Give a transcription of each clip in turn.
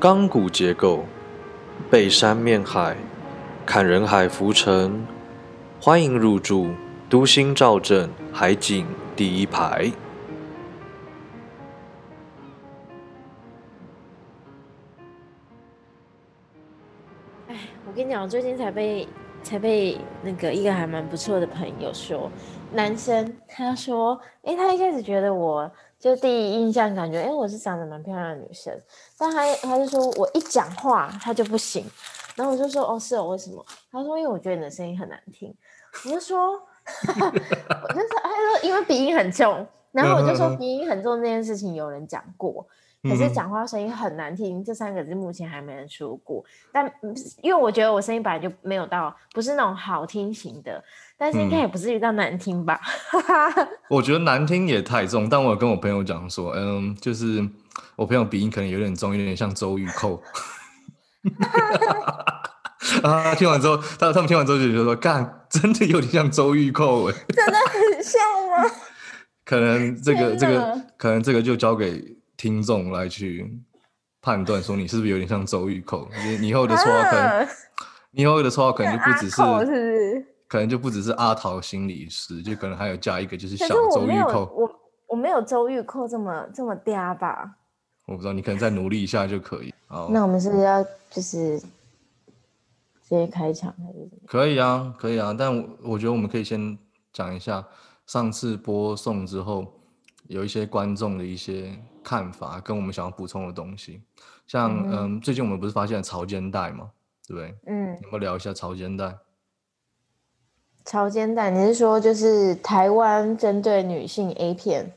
钢骨结构，背山面海，看人海浮沉。欢迎入住都心兆镇海景第一排。哎，我跟你讲，我最近才被才被那个一个还蛮不错的朋友说，男生他说，哎，他一开始觉得我就第一印象感觉，哎，我是长得蛮漂亮的女生，但他他就说我一讲话他就不行，然后我就说，哦，是哦，为什么？他说，因为我觉得你的声音很难听，我就说，我就说，他说因为鼻音很重，然后我就说鼻音很重这件事情有人讲过。可是讲话声音很难听，这三个字目前还没人说过。但因为我觉得我声音本来就没有到，不是那种好听型的，但是应该也不至于到难听吧？我觉得难听也太重。但我跟我朋友讲说，嗯，就是我朋友鼻音可能有点重，有点像周玉蔻。啊！听完之后，他他们听完之后就觉得说，干，真的有点像周玉蔻，真的很像吗？可能这个这个，可能这个就交给。听众来去判断说你是不是有点像周玉蔻？你以后的绰号可能，你以后的绰号可能就不只是，可能就不只是阿桃心理师，就可能还有加一个就是小周玉蔻。我我没有周玉蔻这么这么嗲吧？我不知道，你可能再努力一下就可以。好，那我们是不是要就是直接开场还是？可以啊，可以啊，但我我觉得我们可以先讲一下上次播送之后。有一些观众的一些看法，跟我们想要补充的东西，像嗯，最近我们不是发现了潮肩带吗？对不对？嗯，有没有聊一下潮肩带？潮间带，你是说就是台湾针对女性 A 片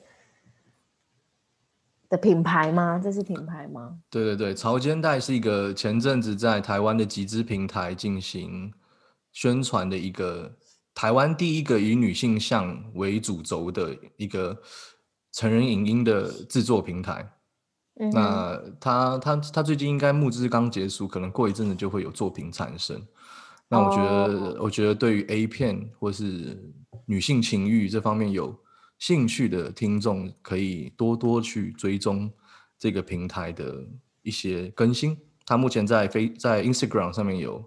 的品牌吗？这是品牌吗？对对对，潮间带是一个前阵子在台湾的集资平台进行宣传的一个台湾第一个以女性向为主轴的一个。成人影音的制作平台，那他他他最近应该募资刚结束，可能过一阵子就会有作品产生。那我觉得，我觉得对于 A 片或是女性情欲这方面有兴趣的听众，可以多多去追踪这个平台的一些更新。他目前在非在 Instagram 上面有。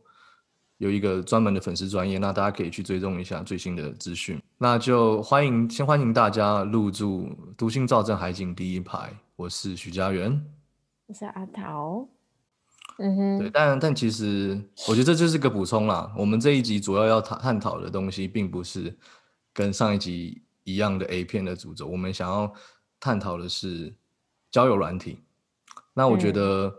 有一个专门的粉丝专业，那大家可以去追踪一下最新的资讯。那就欢迎，先欢迎大家入住独信造镇海景第一排。我是许家园，我是阿桃。嗯哼，对，但但其实我觉得这就是个补充啦。我们这一集主要要探探讨的东西，并不是跟上一集一样的 A 片的主轴。我们想要探讨的是交友软体。那我觉得。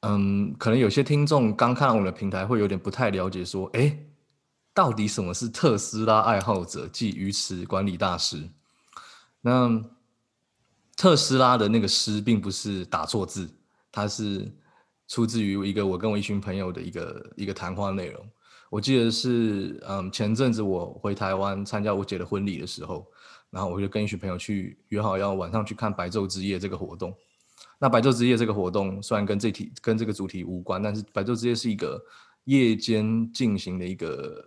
嗯，可能有些听众刚看到我们的平台，会有点不太了解，说，哎，到底什么是特斯拉爱好者即鱼池管理大师？那特斯拉的那个“师”并不是打错字，它是出自于一个我跟我一群朋友的一个一个谈话内容。我记得是，嗯，前阵子我回台湾参加我姐的婚礼的时候，然后我就跟一群朋友去约好要晚上去看白昼之夜这个活动。那白昼之夜这个活动虽然跟这题跟这个主题无关，但是白昼之夜是一个夜间进行的一个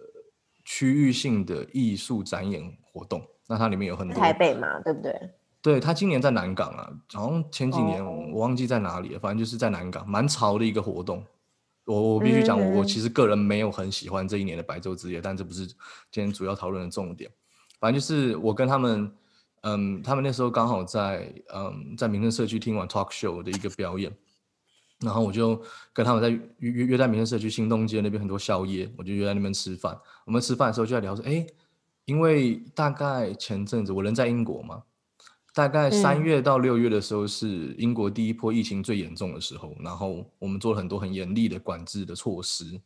区域性的艺术展演活动。那它里面有很多台北嘛，对不对？对，他今年在南港啊，好像前几年我忘记在哪里了，反正就是在南港，蛮潮的一个活动。我我必须讲，我我其实个人没有很喜欢这一年的白昼之夜，但这不是今天主要讨论的重点。反正就是我跟他们。嗯，他们那时候刚好在嗯在民生社区听完 talk show 的一个表演，然后我就跟他们在约约约在民生社区新东街那边很多宵夜，我就约在那边吃饭。我们吃饭的时候就在聊说，哎，因为大概前阵子我人在英国嘛，大概三月到六月的时候是英国第一波疫情最严重的时候，然后我们做了很多很严厉的管制的措施。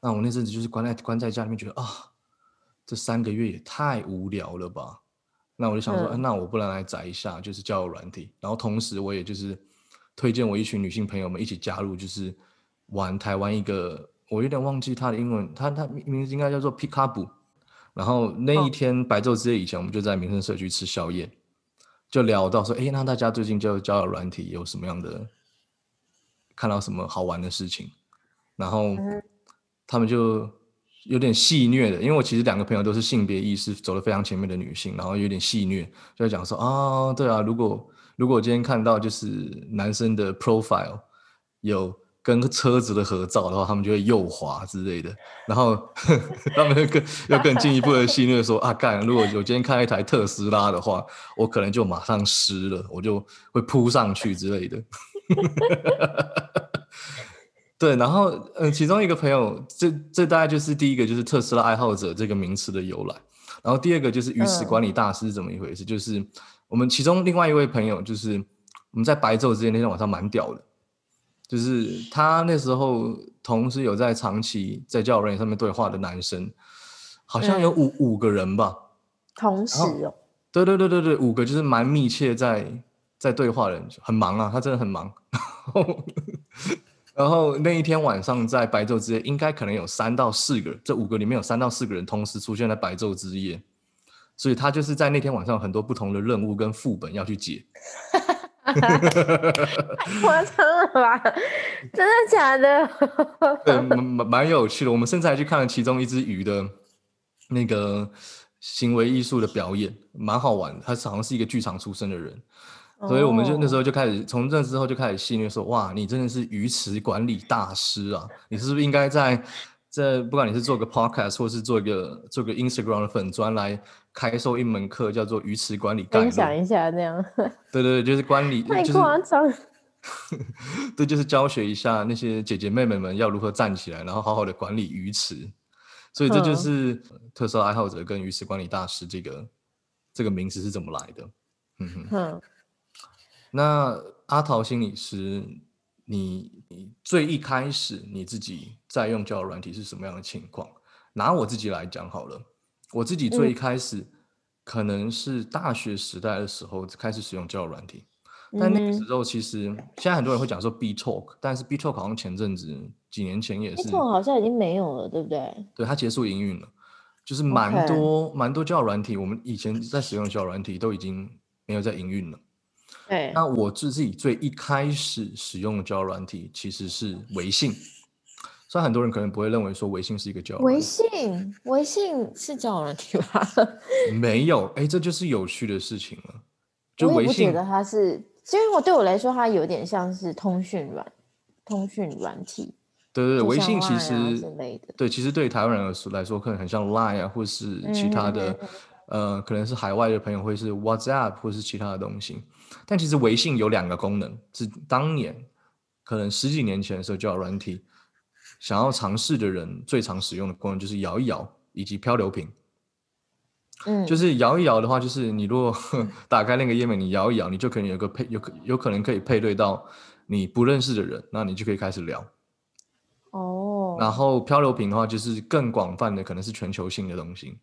那我那阵子就是关在关在家里面，觉得啊，这三个月也太无聊了吧。那我就想说，那我不能来宅一下，就是交友软体。然后同时，我也就是推荐我一群女性朋友们一起加入，就是玩台湾一个，我有点忘记它的英文，它它名字应该叫做 Pickup。然后那一天白昼之夜以前，我们就在民生社区吃宵夜，就聊到说，哎，那大家最近就交友软体有什么样的，看到什么好玩的事情？然后他们就。有点戏虐的，因为我其实两个朋友都是性别意识走得非常前面的女性，然后有点戏虐，就在讲说啊，对啊，如果如果我今天看到就是男生的 profile，有跟车子的合照的话，他们就会右滑之类的。然后 他们更要更进一步的戏虐说啊，干！如果我今天看一台特斯拉的话，我可能就马上湿了，我就会扑上去之类的。对，然后嗯，其中一个朋友，这这大概就是第一个，就是特斯拉爱好者这个名词的由来。然后第二个就是鱼池管理大师是怎么一回事？就是我们其中另外一位朋友，就是我们在白昼之间那天晚上蛮屌的，就是他那时候同时有在长期在交友软件上面对话的男生，好像有五五个人吧，同时哦，对对对对对，五个就是蛮密切在在对话的人，很忙啊，他真的很忙。然后那一天晚上在白昼之夜，应该可能有三到四个，这五个里面有三到四个人同时出现在白昼之夜，所以他就是在那天晚上很多不同的任务跟副本要去解。太夸张了吧？真的假的？蛮蛮有趣的。我们甚至还去看了其中一只鱼的那个行为艺术的表演，蛮好玩的。他好像是一个剧场出身的人。所以我们就那时候就开始，从这之后就开始戏谑说：“哇，你真的是鱼池管理大师啊！你是不是应该在这，不管你是做个 podcast 或是做一个做个 Instagram 的粉砖来开授一门课，叫做鱼池管理概分享一下这样。对对对，就是管理，太夸张。对，就是教学一下那些姐姐妹妹们要如何站起来，然后好好的管理鱼池。所以这就是特色爱好者跟鱼池管理大师这个这个名词是怎么来的？嗯哼。那阿桃心理师，你你最一开始你自己在用交友软体是什么样的情况？拿我自己来讲好了，我自己最一开始可能是大学时代的时候开始使用交友软体，但那个时候其实现在很多人会讲说 B Talk，但是 B Talk 好像前阵子几年前也是，B Talk 好像已经没有了，对不对？对，它结束营运了，就是蛮多蛮多交友软体，我们以前在使用的交友软体都已经没有在营运了。对，那我自己最一开始使用的交友软体其实是微信，虽然很多人可能不会认为说微信是一个交友。微信，微信是交友软体吧？没有，哎，这就是有趣的事情了。就微信，觉得它是，因为我对我来说，它有点像是通讯软，通讯软体。对对对，微信其实对，其实对台湾人来说，可能很像 Line 啊，或是其他的，呃，可能是海外的朋友会是 WhatsApp 或是其他的东西。但其实微信有两个功能，是当年可能十几年前的时候就要软体想要尝试的人最常使用的功能就是摇一摇以及漂流瓶。嗯，就是摇一摇的话，就是你如果 打开那个页面，你摇一摇，你就可能有个配有可有可能可以配对到你不认识的人，那你就可以开始聊。哦。然后漂流瓶的话，就是更广泛的，可能是全球性的东西。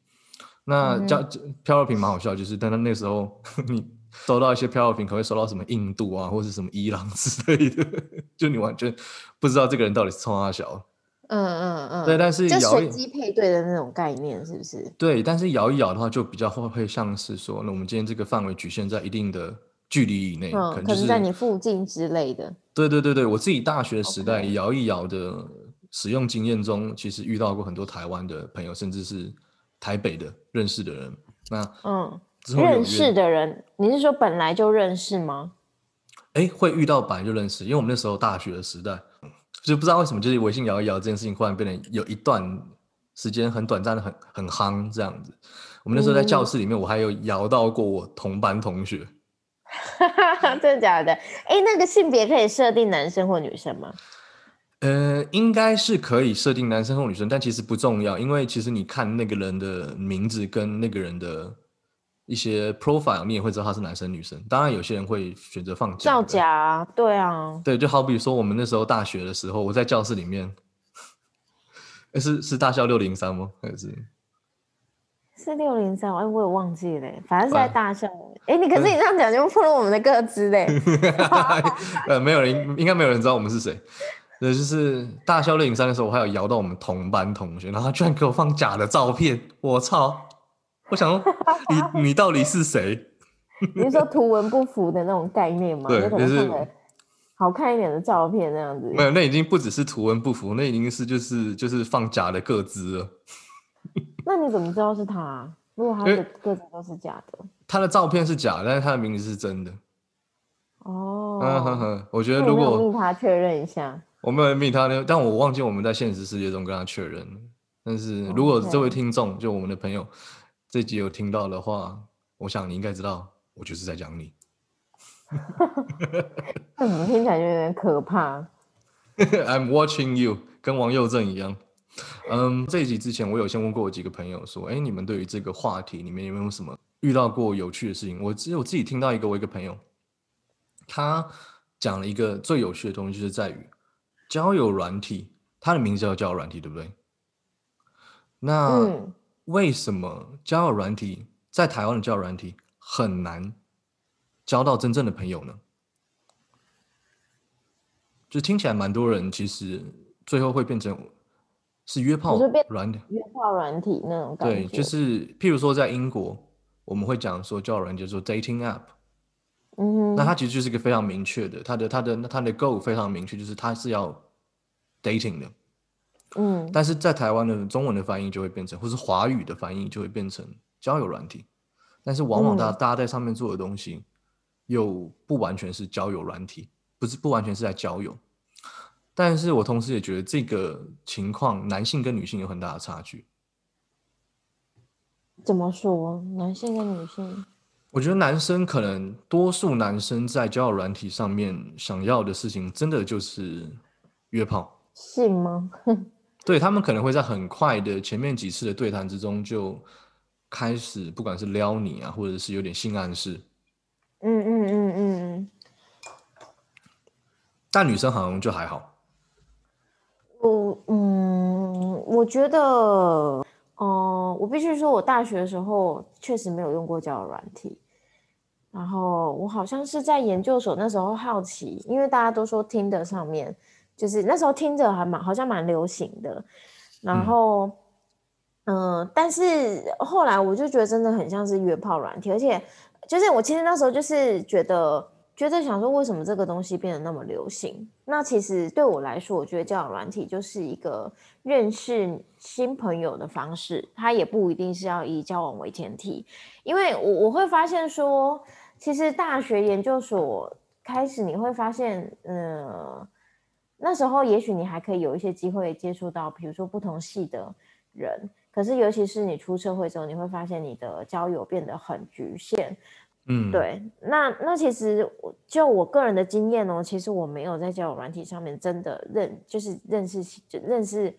那叫漂流瓶蛮好笑，就是但他那时候 你。收到一些漂流瓶，可能会收到什么印度啊，或者什么伊朗之类的，就你完全不知道这个人到底是冲他小。嗯嗯嗯。对，但是就随机配对的那种概念，是不是？对，但是摇一摇的话，就比较会会像是说，那我们今天这个范围局限在一定的距离以内，可能在你附近之类的。对对对对，我自己大学时代摇一摇的使用经验中，其实遇到过很多台湾的朋友，甚至是台北的认识的人。那嗯。认识的人，你是说本来就认识吗？哎，会遇到本来就认识，因为我们那时候大学的时代，就不知道为什么，就是微信摇一摇这件事情，忽然变得有一段时间很短暂的很很夯这样子。我们那时候在教室里面，我还有摇到过我同班同学。真的假的？哎，那个性别可以设定男生或女生吗？呃，应该是可以设定男生或女生，但其实不重要，因为其实你看那个人的名字跟那个人的。一些 profile 你也会知道他是男生女生，当然有些人会选择放假。造假，对啊，对，就好比说我们那时候大学的时候，我在教室里面，是是大校六零三吗？还是是六零三？哎，我也忘记了，反正是在大校。哎，你可是你这样讲就破了我们的个资嘞。呃，没有人，应该没有人知道我们是谁。对，就是大校六零三的时候，我还有摇到我们同班同学，然后他居然给我放假的照片，我操！我想说，你你到底是谁？你是说图文不符的那种概念吗？对，就是好看一点的照片那样子。没有，那已经不只是图文不符，那已经是就是就是放假的个资了。那你怎么知道是他？如果他的个资都是假的，他的照片是假，但是他的名字是真的。哦，嗯哼哼，我觉得如果密他确认一下，我没有密他呢，但我忘记我们在现实世界中跟他确认了。但是如果这位听众，就我们的朋友，这集有听到的话，我想你应该知道，我就是在讲你。那怎么听起来就有点可怕？I'm watching you，跟王佑正一样。嗯，这一集之前，我有先问过我几个朋友说，哎，你们对于这个话题里面有没有什么遇到过有趣的事情？我只有自己听到一个，我一个朋友，他讲了一个最有趣的东西，就是在于交友软体，它的名字叫交友软体，对不对？那嗯，为什么交友软体在台湾的交友软体很难交到真正的朋友呢？就听起来蛮多人其实最后会变成是约炮软体，约炮软体那种感觉，对，就是譬如说在英国，我们会讲说交友软件，说 dating app，嗯，那它其实就是一个非常明确的，它的它的它的 goal 非常明确，就是它是要 dating 的。嗯但是在台湾的中文的翻译就会变成，或是华语的翻译就会变成交友软体，但是往往大大家在上面做的东西，又不完全是交友软体，不是不完全是在交友。但是我同时也觉得这个情况，男性跟女性有很大的差距。怎么说？男性跟女性？我觉得男生可能多数男生在交友软体上面想要的事情，真的就是约炮。性吗？对他们可能会在很快的前面几次的对谈之中就开始，不管是撩你啊，或者是有点性暗示，嗯嗯嗯嗯嗯，但女生好像就还好。我嗯，我觉得，哦、我必须说，我大学的时候确实没有用过交友软体。然后我好像是在研究所那时候好奇，因为大家都说听的上面，就是那时候听着还蛮好像蛮流行的。然嗯后，嗯、但是后来我就觉得真的很像是约炮软体，而且就是我其实那时候就是觉得觉得想说，为什么这个东西变得那么流行？那其实对我来说，我觉得交友软体就是一个认识新朋友的方式，它也不一定是要以交往为前提。因为我我会发现说，其实大学研究所开始，你会发现，呃，那时候也许你还可以有一些机会接触到，比如说不同系的人。可是，尤其是你出社会之后，你会发现你的交友变得很局限。嗯，，对，那那其实我就我个人的经验哦，其实我没有在交友软体上面真的认，就是认识就认识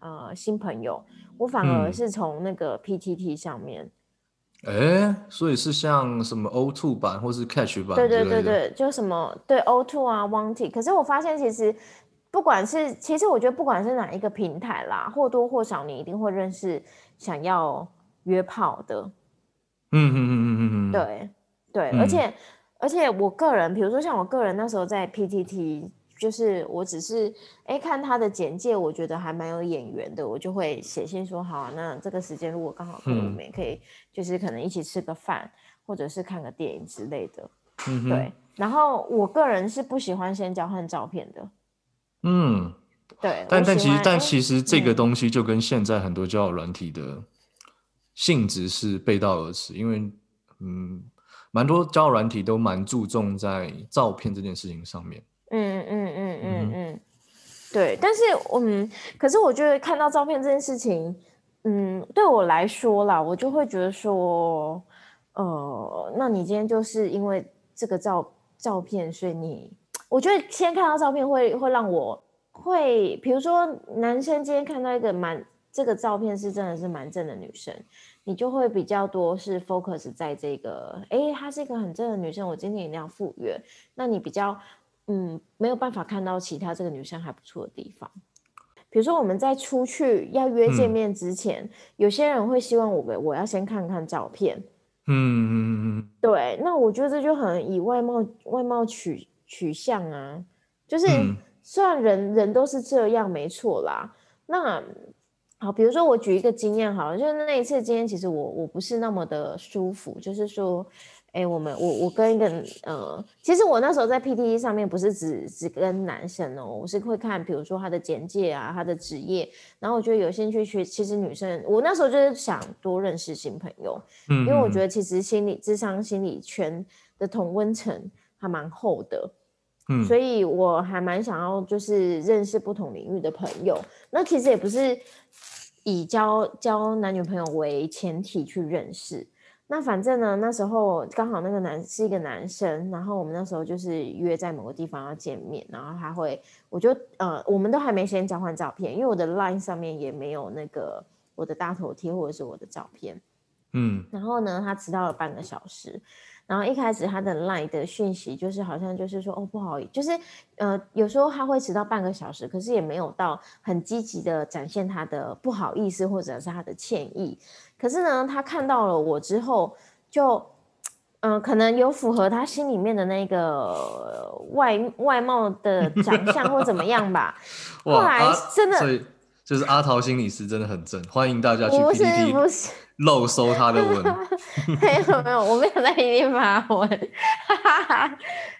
呃新朋友，我反而嗯是从那个 PTT 上面，哎，所以是像什么 O two 版或是 Catch 版对对对对，就什么对 O two 啊 Wanted，可是我发现其实不管是其实我觉得不管是哪一个平台啦，或多或少你一定会认识想要约炮的，嗯嗯嗯嗯嗯。嗯，对对，嗯。而且而且我个人，比如说像我个人那时候在 PTT，就是我只是哎看他的简介，我觉得还蛮有眼缘的，我就会写信说好啊，那这个时间如果刚好可以，我嗯们也可以就是可能一起吃个饭，或者是看个电影之类的。嗯对，，然后我个人是不喜欢先交换照片的。嗯，对，但但其实但其实这个嗯东西就跟现在很多交友软体的性质是背道而驰，因为嗯，蛮多交友软体都蛮注重在照片这件事情上面。嗯嗯嗯嗯对，但是嗯，可是我觉得看到照片这件事情，嗯，对我来说啦，我就会觉得说，呃，那你今天就是因为这个照照片，所以你，我觉得先看到照片会会让我会，比如说男生今天看到一个蛮这个照片是真的是蛮正的女生，你就会比较多是 focus 在这个，哎，她是一个很正的女生，我今天一定要赴约，那你比较嗯没有办法看到其他这个女生还不错的地方。比如说我们在出去要约见嗯。面之前，有些人会希望我们我要先看看照片，嗯嗯嗯嗯。对，那我觉得这就很以外貌外貌取取向啊，就是嗯。虽然人人都是这样没错啦，那好，比如说我举一个经验好了，就是那一次经验，其实我我不是那么的舒服，就是说，哎，我们我我跟一个呃，其实我那时候在 PTE 上面不是只只跟男生哦，我是会看，比如说他的简介啊，他的职业，然后我觉得有兴趣学，其实女生，我那时候就是想多认识新朋友，嗯，因为我觉得得其实心理智商心理圈的同温层，还蛮厚的。嗯，所以我还蛮想要就是认识不同领域的朋友。那其实也不是以交交男女朋友为前提去认识。那反正呢，那时候刚好那个男是一个男生，然后我们那时候就是约在某个地方要见面，然后他会，我就呃，我们都还没先交换照片，因为我的 line 上面也没有那个我的大头贴或者是我的照片。嗯，然后呢，他迟到了半个小时。然后一开始他的 line 的讯息就是好像就是说哦不好意思，就是呃有时候他会迟到半个小时，可是也没有到很积极的展现他的不好意思或者是他的歉意。可是呢，他看到了我之后，就嗯可能有符合他心里面的那个外外貌的长相或怎么样吧。后来真的，就是阿桃心理师真的很正，欢迎大家去 PPT。漏搜他的文，没有没有，我没有在一定发文，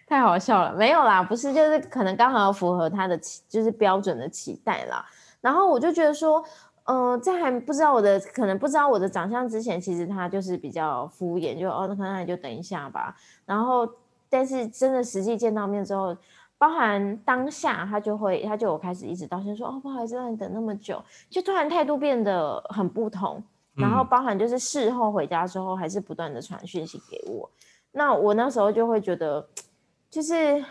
太好笑了，没有啦，不是，就是可能刚好符合他的期，就是标准的期待啦。然后我就觉得说，嗯，在还不知道我的，可能不知道我的长相之前，其实他就是比较敷衍，就哦，那可能你就等一下吧。然后，但是真的实际见到面之后，包含当下他就会，他就有开始一直道歉说，哦，不好意思让你等那么久，就突然态度变得很不同。然后包含就是事后回家之后，还是不断的传讯息给我。那我那时候就会觉得，就是，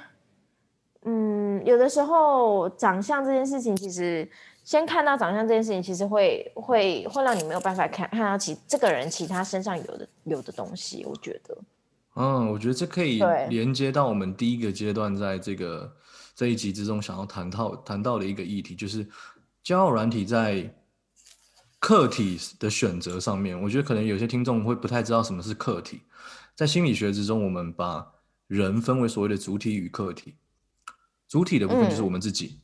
嗯，有的时候长相这件事情，其实先看到长相这件事情，其实会会会让你没有办法看看到其这个人其他身上有的有的东西。我觉得，嗯，我觉得这可以连接到我们第一个阶段，在这个这一集之中想要谈到谈到的一个议题，就是交友软体在。客体的选择上面，我觉得可能有些听众会不太知道什么是客体。在心理学之中，我们把人分为所谓的主体与客体。主体的部分就是我们自己，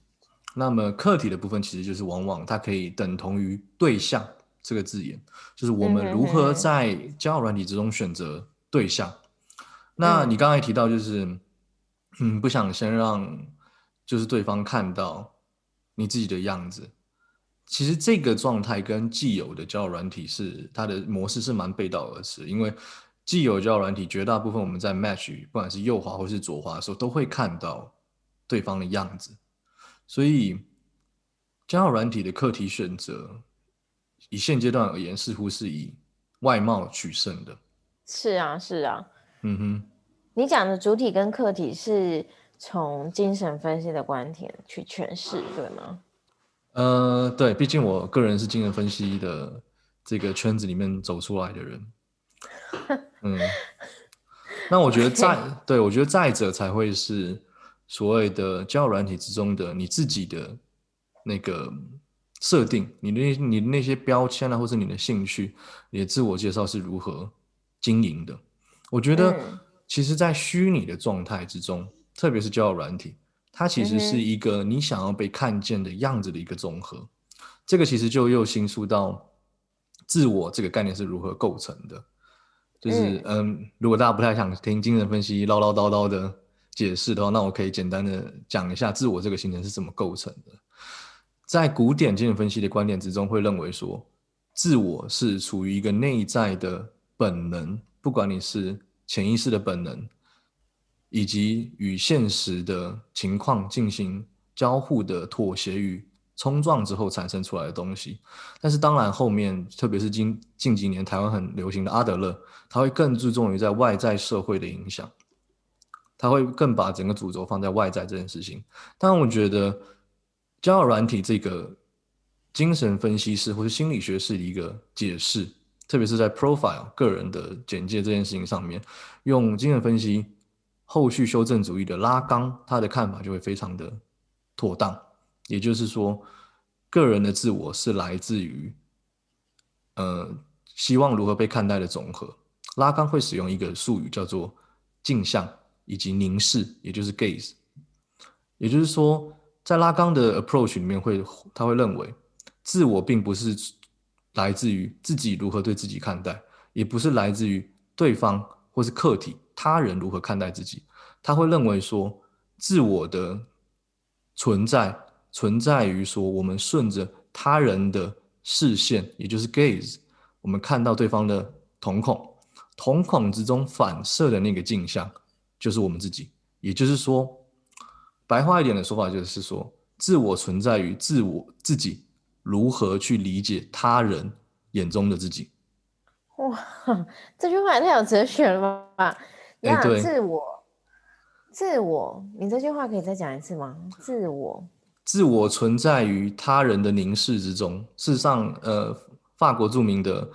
那么客体的部分其实就是往往它可以等同于对象这个字眼，就是我们如何在交友软体之中选择对象。那你刚才提到就是，嗯，不想先让就是对方看到你自己的样子。其实这个状态跟既有的交友软体是它的模式是蛮背道而驰，因为既有交友软体绝大部分我们在 match，不管是右滑或是左滑的时候，都会看到对方的样子，所以交友软体的课题选择，以现阶段而言，似乎是以外貌取胜的。是啊，是啊。嗯哼。你讲的主体跟客体是从精神分析的观点去诠释，对吗？呃，对，毕竟我个人是精神分析的这个圈子里面走出来的人，嗯，那我觉得再 对我觉得再者才会是所谓的交友软体之中的你自己的那个设定，你的你的那些标签啊，或是你的兴趣，你的自我介绍是如何经营的？我觉得，其实，在虚拟的状态之中，特别是交友软体。它其实是一个你想要被看见的样子的一个综合，这个其实就又新出到自我这个概念是如何构成的。就是嗯，如果大家不太想听精神分析唠唠叨叨的解释的话，那我可以简单的讲一下自我这个形成是怎么构成的。在古典精神分析的观点之中，会认为说，自我是处于一个内在的本能，不管你是潜意识的本能。以及与现实的情况进行交互的妥协与冲撞之后产生出来的东西，但是当然后面，特别是近近几年台湾很流行的阿德勒，他会更注重于在外在社会的影响，他会更把整个主轴放在外在这件事情。但我觉得交友软体这个精神分析师或者心理学式的一个解释，特别是在 profile 个人的简介这件事情上面，用经验分析。后续修正主义的拉缸，他的看法就会非常的妥当。也就是说，个人的自我是来自于，呃，希望如何被看待的总和。拉缸会使用一个术语叫做镜像以及凝视，也就是 gaze。也就是说，在拉缸的 approach 里面，会他会认为，自我并不是来自于自己如何对自己看待，也不是来自于对方或是客体。他人如何看待自己？他会认为说，自我的存在存在于说，我们顺着他人的视线，也就是 gaze，我们看到对方的瞳孔，瞳孔之中反射的那个镜像，就是我们自己，也就是说，白话一点的说法就是说，自我存在于自我自己如何去理解他人眼中的自己。哇，这句话也太有哲学了吧！哎对自我，自我，你这句话可以再讲一次吗？自我，自我存在于他人的凝视之中。事实上，呃，法国著名的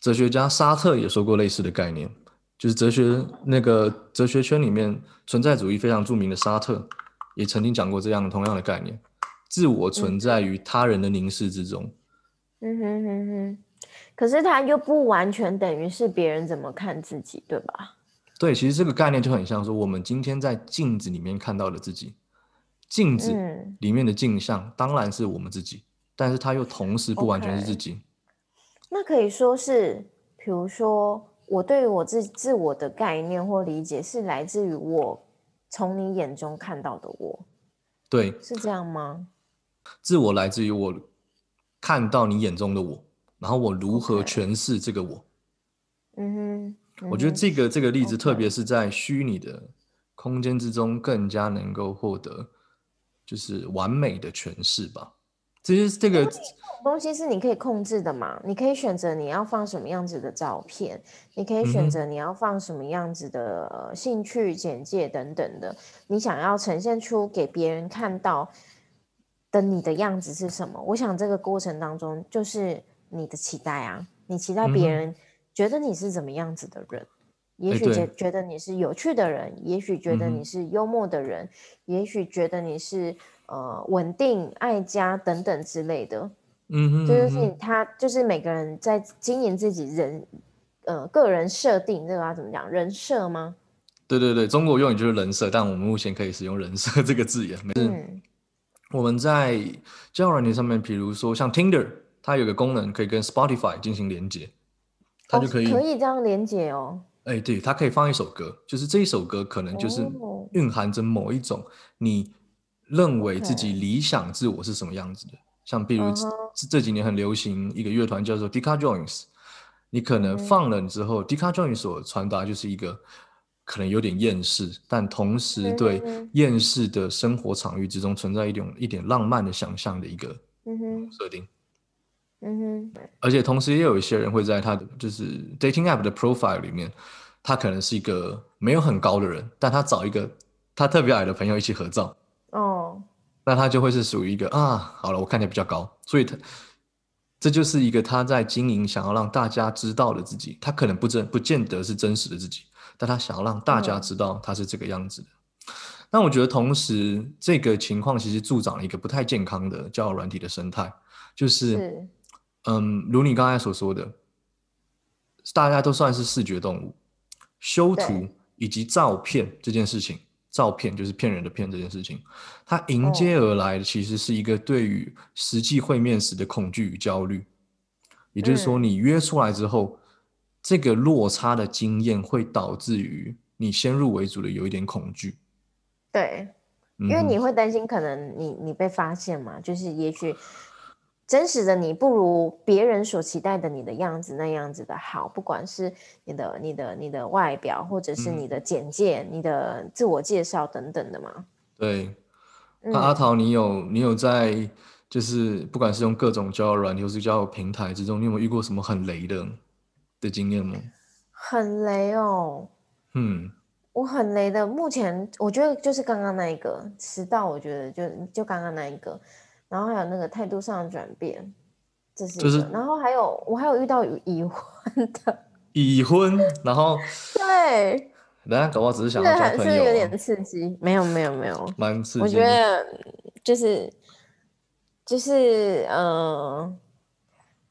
哲学家沙特也说过类似的概念，就是哲学那个哲学圈里面存在主义非常著名的沙特也曾经讲过这样同样的概念：自我存在于他人的凝视之中。嗯哼哼哼。可是他又不完全等于是别人怎么看自己，对吧？对，其实这个概念就很像说，我们今天在镜子里面看到的自己，镜子嗯里面的镜像当然是我们自己，但是它又同时不完全是自己。那可以说是，比如说我对于我自自我的概念或理解是来自于我从你眼中看到的我，对，是这样吗？自我来自于我看到你眼中的我，然后我如何诠释这个我。嗯哼，我觉得这个这个例子，特别是在虚拟的空间之中，更加能够获得就是完美的诠释吧。这些这个东西是你可以控制的嘛？你可以选择你要放什么样子的照片，你可以选择你要放什么样子的、呃兴趣简介等等的。你想要呈现出给别人看到的你的样子是什么？我想这个过程当中就是你的期待啊，你期待别人觉得你是怎么样子的人。也许觉觉得你是有趣的人，也许觉得你是幽默的人，也许觉得你是呃稳定、爱家等等之类的。嗯哼，这就是他，就是每个人在经营自己人，呃，个人设定，这个要怎么讲？人设吗？对对对，中国用语就是人设，但我们目前可以使用人设这个字眼。没事，嗯我们在交友软件上面，比如说像 Tinder，它有个功能可以跟 Spotify 进行连接，它哦就可以，可以这样连接哦。哎，对，它可以放一首歌，就是这一首歌可能就是哦。蕴含着某一种你认为自己理想自我是什么样子的，像比如嗯这几年很流行一个乐团叫做 Deca Joins，你可能放了之后，Deca Joins 所传达就是一个可能有点厌世，但同时对厌世的生活场域之中存在一种一点浪漫的想象的一个设定。嗯哼，而且同时也有一些人会在他的就是 dating app 的 profile 里面，他可能是一个没有很高的人，但他找一个他特别矮的朋友一起合照，哦，那他就会是属于一个啊，好了，我看起来比较高，所以他这就是一个他在经营想要让大家知道的自己，他可能不真不见得是真实的自己，但他想要让大家嗯。知道他是这个样子的。那我觉得同时这个情况其实助长了一个不太健康的交友软体的生态，就是是，嗯，如你刚才所说的，大家都算是视觉动物，修图以及照片这件事情，照片就是骗人的骗这件事情，它迎接而来的其实是一个对于实际会面时的恐惧与焦虑。也就是说，嗯。你约出来之后，这个落差的经验会导致于你先入为主的有一点恐惧，对，因因为你会担心可能你你被发现嘛，就是也许真实的你不如别人所期待的你的样子那样子的好，不管是你的你的你的外表，或者是嗯你的简介、你的自我介绍等等的嘛。对。嗯那阿桃，你有你有在就是不管是用各种交友软件或是交友平台之中，你有没有遇过什么很雷的的经验吗？很雷哦，嗯，我很雷的。目前我觉得就是刚刚那一个迟到，我觉得就就刚刚那一个，然后还有那个态度上的转变，这是然后还有我还有遇到已已婚的，已婚，然后对，人家搞不好只是想交朋友、啊是有点，刺激。没有没有没有，蛮刺激。我觉得就是就是呃，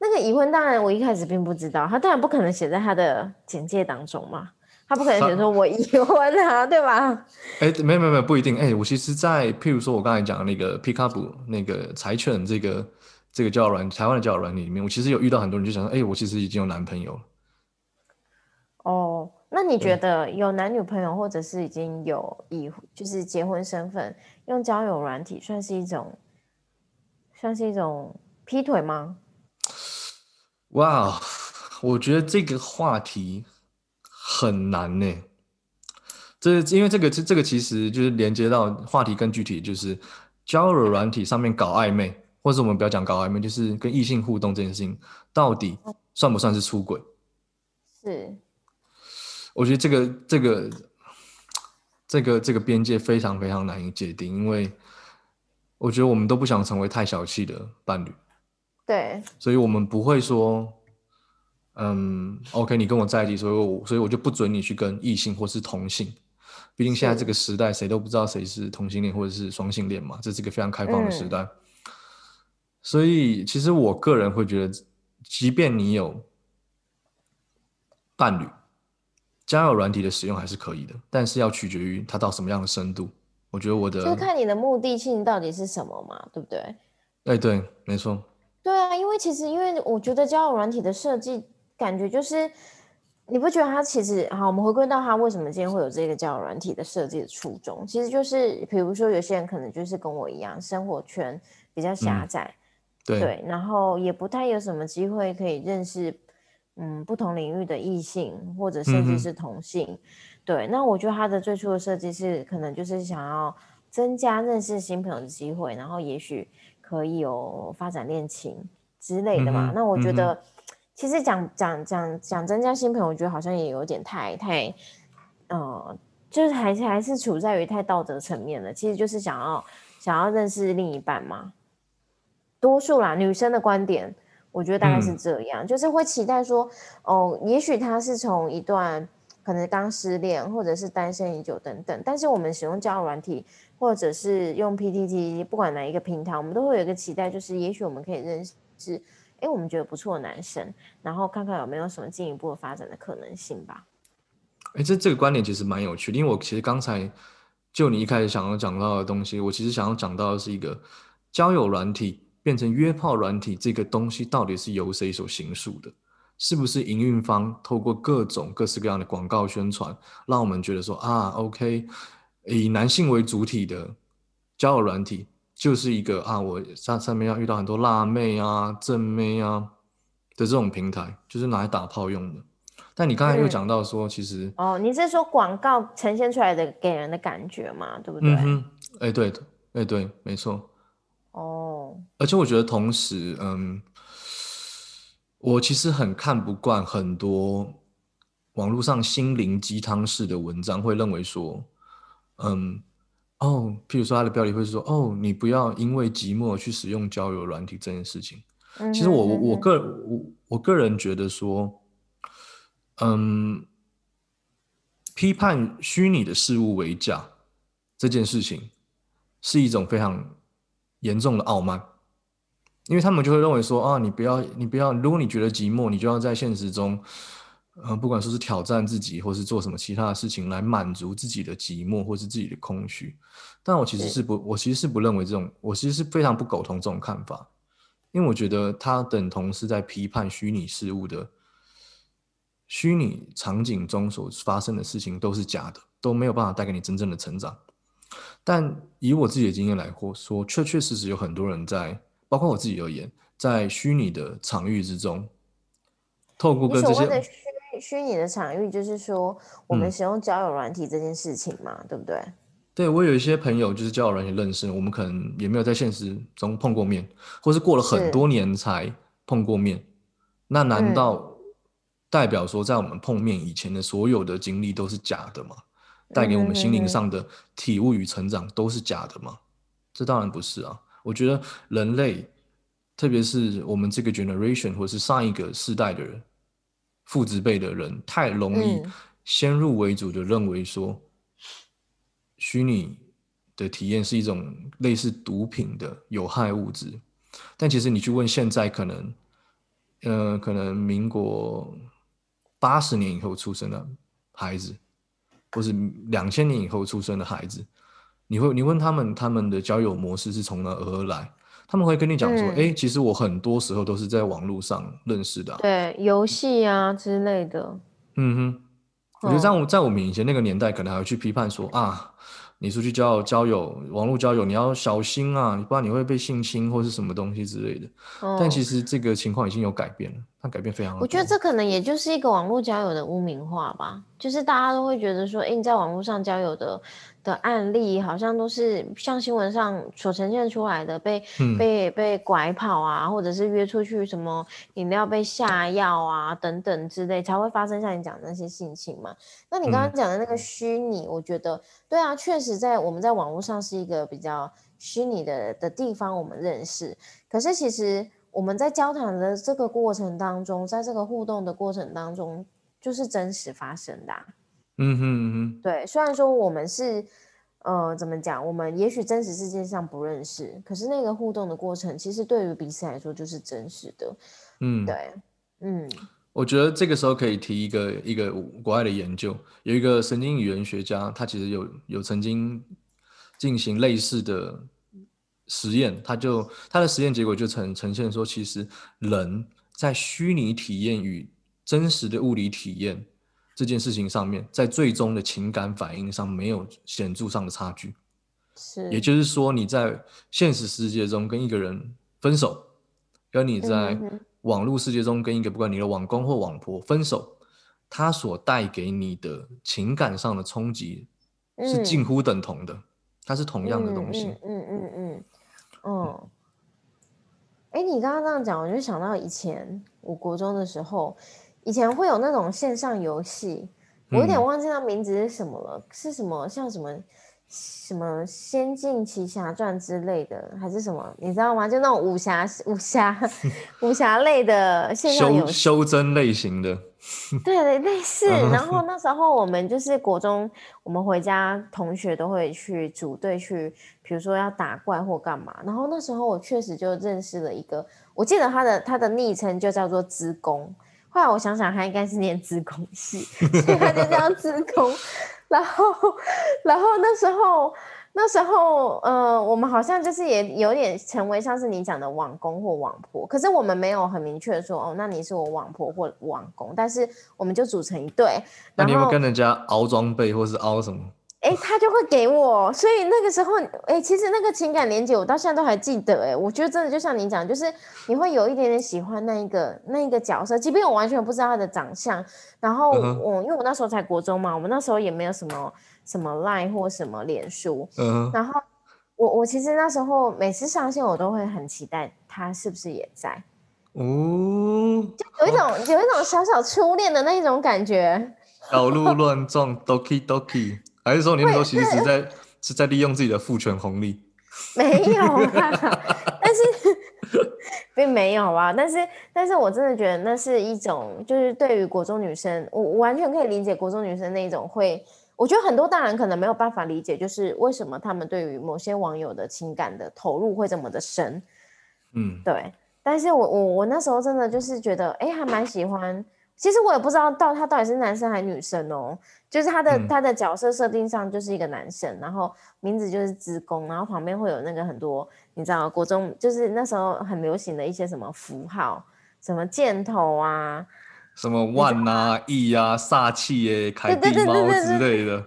那个已婚，当然我一开始并不知道，他当然不可能写在他的简介当中嘛，他不可能写说我已婚啊，对吧？哎，没有没有没有，不一定。哎，我其实在，譬如说我刚才讲的那个 Pick Up 那个柴犬这个这个交友软台湾的交友软体里面，我其实有遇到很多人就想说，哎，我其实已经有男朋友了。哦，那你嗯觉得有男女朋友，或者是已经有已就是结婚身份，用交友软体算是一种算是一种劈腿吗？哇，我觉得这个话题很难呢。这因为这个这这个其实就是连接到话题更具体，就是交友软体上面搞暧昧，或者我们不要讲搞暧昧，就是跟异性互动这件事情，到底算不算是出轨？是，我觉得这个这个这个这个边界非常非常难以界定，因为我觉得我们都不想成为太小气的伴侣，对，所以我们不会说。嗯，OK，你跟我在一起，所以我所以我就不准你去跟异性或是同性，毕竟现在这个时代谁都不知道谁是同性恋或者是双性恋嘛，这是一个非常开放的时代。所以其实我个人会觉得，即便你有伴侣，交友软体的使用还是可以的，但是要取决于它到什么样的深度。我觉得我的就看你的目的性到底是什么嘛，对不对？哎，对，没错。对啊，因为其实因为我觉得交友软体的设计。感觉就是，你不觉得他其实好？我们回归到他为什么今天会有这个交友软体的设计的初衷，其实就是，比如说有些人可能就是跟我一样，生活圈比较狭窄，对，然后也不太有什么机会可以认识，嗯，不同领域的异性或者甚至是同性，对。那我觉得他的最初的设计是，可能就是想要增加认识新朋友的机会，然后也许可以有发展恋情之类的嘛。那我觉得。其实讲讲讲讲增加新朋友，我觉得好像也有点太太，呃，就是还是还是处在于太道德层面了。其实就是想要想要认识另一半嘛，多数啦，女生的观点，我觉得大概是这样，就是会期待说，哦，也许他是从一段可能刚失恋，或者是单身已久等等，但是我们使用交友软体，或者是用 PTT，不管哪一个平台，我们都会有一个期待，就是也许我们可以认识。哎，我们觉得不错的男生，然后看看有没有什么进一步的发展的可能性吧。哎，这这个观点其实蛮有趣的，因为我其实刚才就你一开始想要讲到的东西，我其实想要讲到的是一个交友软体变成约炮软体这个东西到底是由谁所行述的？是不是营运方透过各种各式各样的广告宣传，让我们觉得说啊，OK，以男性为主体的交友软体。就是一个啊，我上上面要遇到很多辣妹啊、正妹啊的这种平台，就是拿来打炮用的。但你刚才又讲到说，其实哦，你是说广告呈现出来的给人的感觉嘛，对不对？嗯哎，对的，哎，对，没错。哦，而且我觉得同时，嗯，我其实很看不惯很多网络上心灵鸡汤式的文章，会认为说，嗯。哦，譬如说他的标题会说：“哦，你不要因为寂寞去使用交友软体这件事情。”其实我我我个我我个人觉得说，嗯，批判虚拟的事物为假这件事情是一种非常严重的傲慢，因为他们就会认为说：“啊，你不要你不要，如果你觉得寂寞，你就要在现实中。”嗯，不管说是挑战自己，或是做什么其他的事情来满足自己的寂寞，或是自己的空虚，但我其实是不，我其实是不认为这种，我其实是非常不苟同这种看法，因为我觉得它等同是在批判虚拟事物的虚拟场景中所发生的事情都是假的，都没有办法带给你真正的成长。但以我自己的经验来说，确确实实有很多人在，包括我自己而言，在虚拟的场域之中，透过跟这些。虚拟的场域就是说，我们使用交友软体这件事情嘛，对不对？对我有一些朋友就是交友软体认识，我们可能也没有在现实中碰过面，或是过了很多年才碰过面。那难道代表说，在我们碰面以前的所有的经历都是假的吗？带给我们心灵上的体悟与成长都是假的吗？这当然不是啊！我觉得人类，特别是我们这个 generation 或是上一个世代的人。父子辈的人太容易先入为主的认为说，虚拟的体验是一种类似毒品的有害物质，但其实你去问现在可能，呃，可能民国八十年以后出生的孩子，或是两千年以后出生的孩子，你会你问他们他们的交友模式是从哪而来？他们会跟你讲说，哎，其实我很多时候都是在网络上认识的，对，游戏啊之类的。嗯哼，我觉得在我在我们以前那个年代，可能还会去批判说啊，你出去交交友，网络交友你要小心啊，不然你会被性侵或是什么东西之类的。但其实这个情况已经有改变了，它改变非常多。我觉得这可能也就是一个网络交友的污名化吧，就是大家都会觉得说，哎，你在网络上交友的的案例，好像都是像新闻上所呈现出来的，被被被拐跑啊，或者是约出去什么饮料被下药啊等等之类，才会发生像你讲的那些性情嘛。那你刚刚讲的那个虚拟，我觉得对啊，确实在我们在网络上是一个比较虚拟的的地方，我们认识，可是其实。我们在交谈的这个过程当中，在这个互动的过程当中，就是真实发生的。嗯哼嗯哼，对。虽然说我们是，呃，怎么讲？我们也许真实世界上不认识，可是那个互动的过程，其实对于彼此来说就是真实的。嗯，对，嗯。我觉得这个时候可以提一个一个国外的研究，有一个神经语言学家，他其实有有曾经进行类似的。实验，他就他的实验结果就呈呈现说，其实人在虚拟体验与真实的物理体验这件事情上面，在最终的情感反应上没有显著上的差距。是，也就是说，你在现实世界中跟一个人分手，跟你在网络世界中跟一个不管你的网公或网婆分手，他所带给你的情感上的冲击是近乎等同的，它是同样的东西。嗯嗯嗯。嗯，哎，你刚刚这样讲，我就想到以前我国中的时候，以前会有那种线上游戏，我有点忘记它名字是什么了，是什么像什么什么《仙境奇侠传》之类的，还是什么？你知道吗？就那种武侠武侠 武侠类的线上游戏，修真类型的。对对，类似。然 后那时候我们就是国中，我们回家同学都会去组队去，比如说要打怪或干嘛。然后那时候我确实就认识了一个，我记得他的他的昵称就叫做资工。后来我想想，他应该是念资工系，所以他就叫资工。然后，然后那时候。那时候，呃，我们好像就是也有点成为像是你讲的网工或网婆，可是我们没有很明确说，哦，那你是我网婆或网工，但是我们就组成一对。那你有没有跟人家熬装备或是熬什么？哎，他就会给我，所以那个时候，哎，其实那个情感连接我到现在都还记得，哎，我觉得真的就像你讲，就是你会有一点点喜欢那一个那一个角色，即便我完全不知道他的长相，然后我因为我那时候才国中嘛，我们那时候也没有什么。什么 Line 或什么脸书，嗯，然后我我其实那时候每次上线，我都会很期待他是不是也在，哦，就有一种有一种小小初恋的那一种感觉，小鹿乱撞，Doki Doki，还是说你们都其实是在是在利用自己的父权红利？没有啊，但是并没有啊，但是但是我真的觉得那是一种，就是对于国中女生，我完全可以理解国中女生那一种会。我觉得很多大人可能没有办法理解，就是为什么他们对于某些网友的情感的投入会这么的深，嗯，对。但是我我我那时候真的就是觉得，哎，还蛮喜欢。其实我也不知道到他到底是男生还是女生哦，就是他的他的角色设定上就是一个男生，然后名字就是职工，然后旁边会有那个很多你知道国中就是那时候很流行的一些什么符号，什么箭头啊。什么万啊、亿啊、煞气耶、凯蒂猫之类的，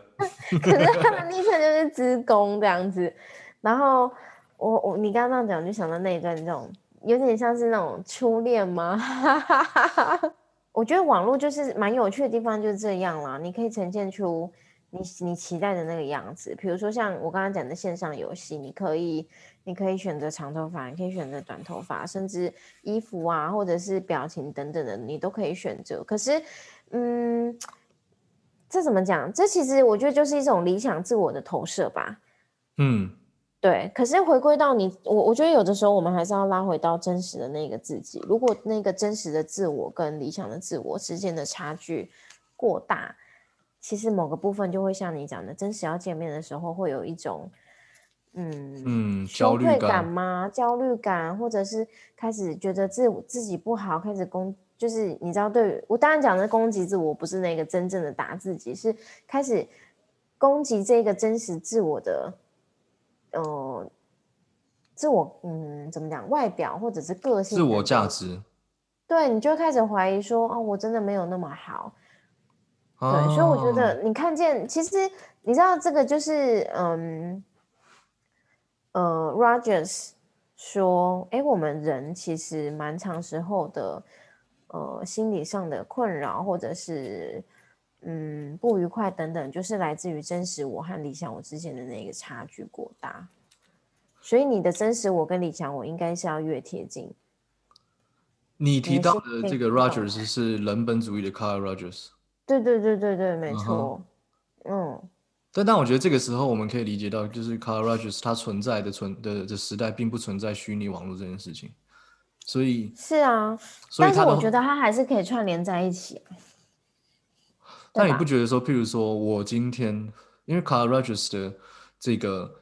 可是他的昵称就是“职工”这样子。然后我我你刚刚这样讲，就想到那一段这种有点像是那种初恋吗？我觉得网络就是蛮有趣的地方，就是这样啦。你可以呈现出你你期待的那个样子，比如说像我刚刚讲的线上游戏，你可以。你可以选择长头发，你可以选择短头发，甚至衣服啊，或者是表情等等的，你都可以选择。可是，嗯，这怎么讲？这其实我觉得就是一种理想自我的投射吧。嗯，对。可是回归到你，我我觉得有的时候我们还是要拉回到真实的那个自己。如果那个真实的自我跟理想的自我之间的差距过大，其实某个部分就会像你讲的，真实要见面的时候，会有一种。嗯嗯，焦虑感吗？焦虑感，或者是开始觉得自自己不好，开始攻，就是你知道，对我当然讲的攻击自我，不是那个真正的打自己，是开始攻击这个真实自我的，呃，自我，嗯，怎么讲？外表或者是个性，自我价值，对，你就开始怀疑说，哦，我真的没有那么好，对，所以我觉得你看见，其实你知道这个就是，嗯。呃，Rogers 说：“哎，我们人其实蛮长时候的，呃心理上的困扰，或者是嗯不愉快等等，就是来自于真实我和理想我之间的那个差距过大。所以你的真实我跟理想我应该是要越贴近。你提到的这个 Rogers 是人本主义的 Carl Rogers。对对对对对，没错。嗯。但但我觉得这个时候我们可以理解到，就是 Carl Rogers 它存在的存的的时代，并不存在虚拟网络这件事情。所以是啊，但是我觉得它还是可以串联在一起。但你不觉得说，譬如说我今天，因为 Carl Rogers 的这个。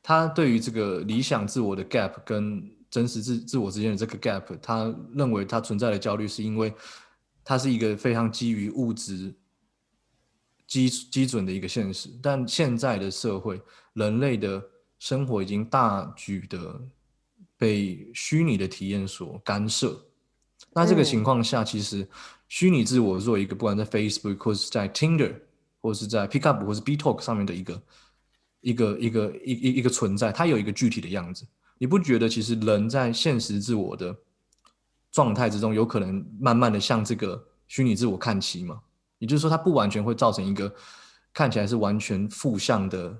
他对于这个理想自我的 gap 跟真实自自我之间的这个 gap，他认为他存在的焦虑是因为它是一个非常基于物质基基准的一个现实，但现在的社会，人类的生活已经大举的被虚拟的体验所干涉。那这个情况下，其实虚拟自我做一个不管在 Facebook 或是在 Tinder 或是在 Pickup 或是 B Talk 上面的一个。一个一个一一一个存在，它有一个具体的样子。你不觉得其实人在现实自我的状态之中，有可能慢慢的向这个虚拟自我看齐吗？也就是说，它不完全会造成一个看起来是完全负向的，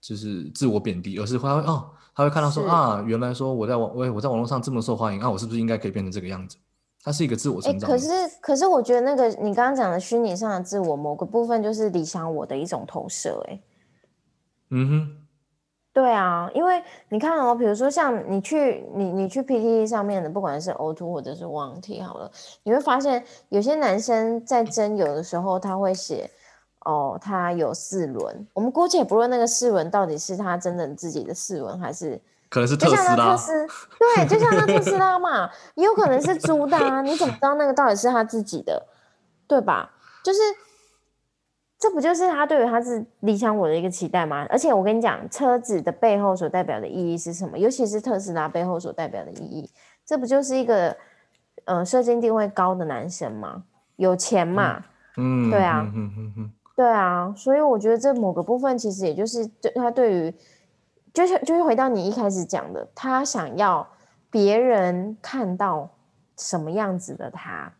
就是自我贬低，而是会哦，他会看到说啊，原来说我在网我我在网络上这么受欢迎啊，我是不是应该可以变成这个样子？它是一个自我成长。可是可是我觉得那个你刚刚讲的虚拟上的自我，某个部分就是理想我的一种投射，哎。嗯哼，对啊，因为你看哦，比如说像你去你你去 PTT 上面的，不管是 O two 或者是网体好了，你会发现有些男生在真有的时候他会写哦，他有四轮，我们姑且不论那个四轮到底是他真的自己的四轮，还是可能是特斯拉，对，就像那特斯拉嘛，也有可能是租的啊，你怎么知道那个到底是他自己的，对吧？就是。这不就是他对于他是理想我的一个期待吗？而且我跟你讲，车子的背后所代表的意义是什么？尤其是特斯拉背后所代表的意义，这不就是一个呃，社经地位高的男生吗？有钱嘛？嗯，对啊，对啊，所以我觉得这某个部分其实也就是对他对于，就是就是回到你一开始讲的，他想要别人看到什么样子的他，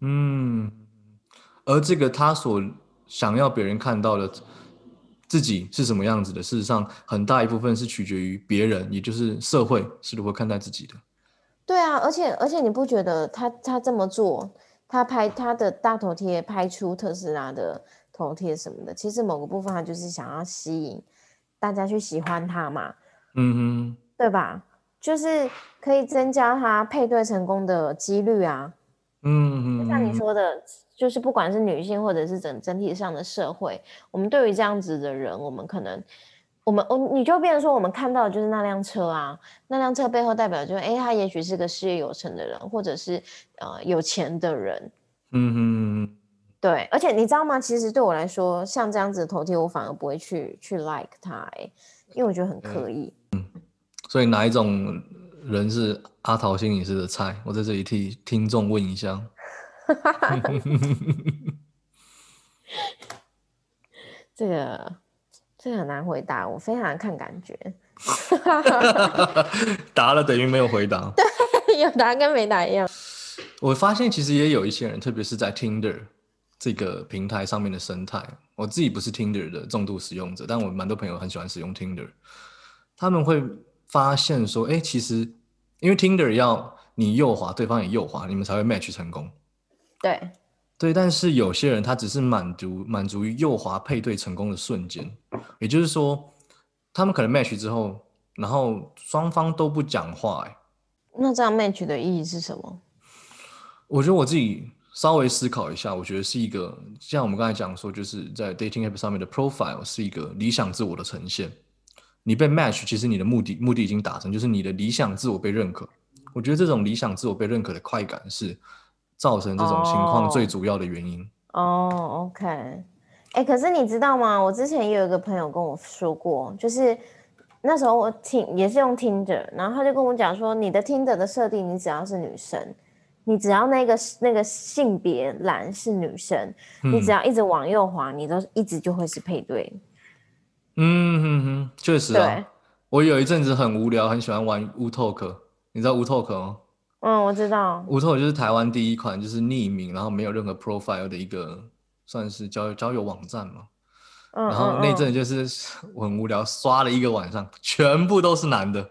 嗯，而这个他所。想要别人看到的自己是什么样子的，事实上很大一部分是取决于别人，也就是社会是如何看待自己的。对啊，而且而且你不觉得他他这么做，他拍他的大头贴，拍出特斯拉的头贴什么的，其实某个部分他就是想要吸引大家去喜欢他嘛。嗯哼，对吧？就是可以增加他配对成功的几率啊。嗯哼，就像你说的。就是不管是女性或者是整整体上的社会，我们对于这样子的人，我们可能，我们我你就变成说，我们看到的就是那辆车啊，那辆车背后代表就是，哎，他也许是个事业有成的人，或者是呃有钱的人。嗯哼，对，而且你知道吗？其实对我来说，像这样子的头贴，我反而不会去去 like 他，哎，因为我觉得很刻意。嗯，所以哪一种人是阿桃心理师的菜？我在这里替听众问一下。这个这个很难回答，我非常看感觉。答了等于没有回答，对，有答跟没答一样。我发现其实也有一些人，特别是在 Tinder 这个平台上面的生态，我自己不是 Tinder 的重度使用者，但我蛮多朋友很喜欢使用 Tinder。他们会发现说，哎，其实因为 Tinder 要你右滑，对方也右滑，你们才会 match 成功。对，对，但是有些人他只是满足满足于右滑配对成功的瞬间，也就是说，他们可能 match 之后，然后双方都不讲话，哎，那这样 match 的意义是什么？我觉得我自己稍微思考一下，我觉得是一个像我们刚才讲说，就是在 dating app 上面的 profile 是一个理想自我的呈现。你被 match，其实你的目的目的已经达成，就是你的理想自我被认可。我觉得这种理想自我被认可的快感是。造成这种情况最主要的原因哦，OK，哎，可是你知道吗？我之前也有一个朋友跟我说过，就是那时候我听也是用听着，然后他就跟我讲说，你的听着的设定，你只要是女生，你只要那个那个性别栏是女生，你只要一直往右滑，你都一直就会是配对。嗯哼哼，确实啊，我有一阵子很无聊，很喜欢玩乌 talk，你知道乌 talk 吗？嗯，我知道。无透就是台湾第一款就是匿名，然后没有任何 profile 的一个算是交友交友网站嘛。嗯，然后那嗯阵就是 我很无聊，刷了一个晚上，全部都是男的。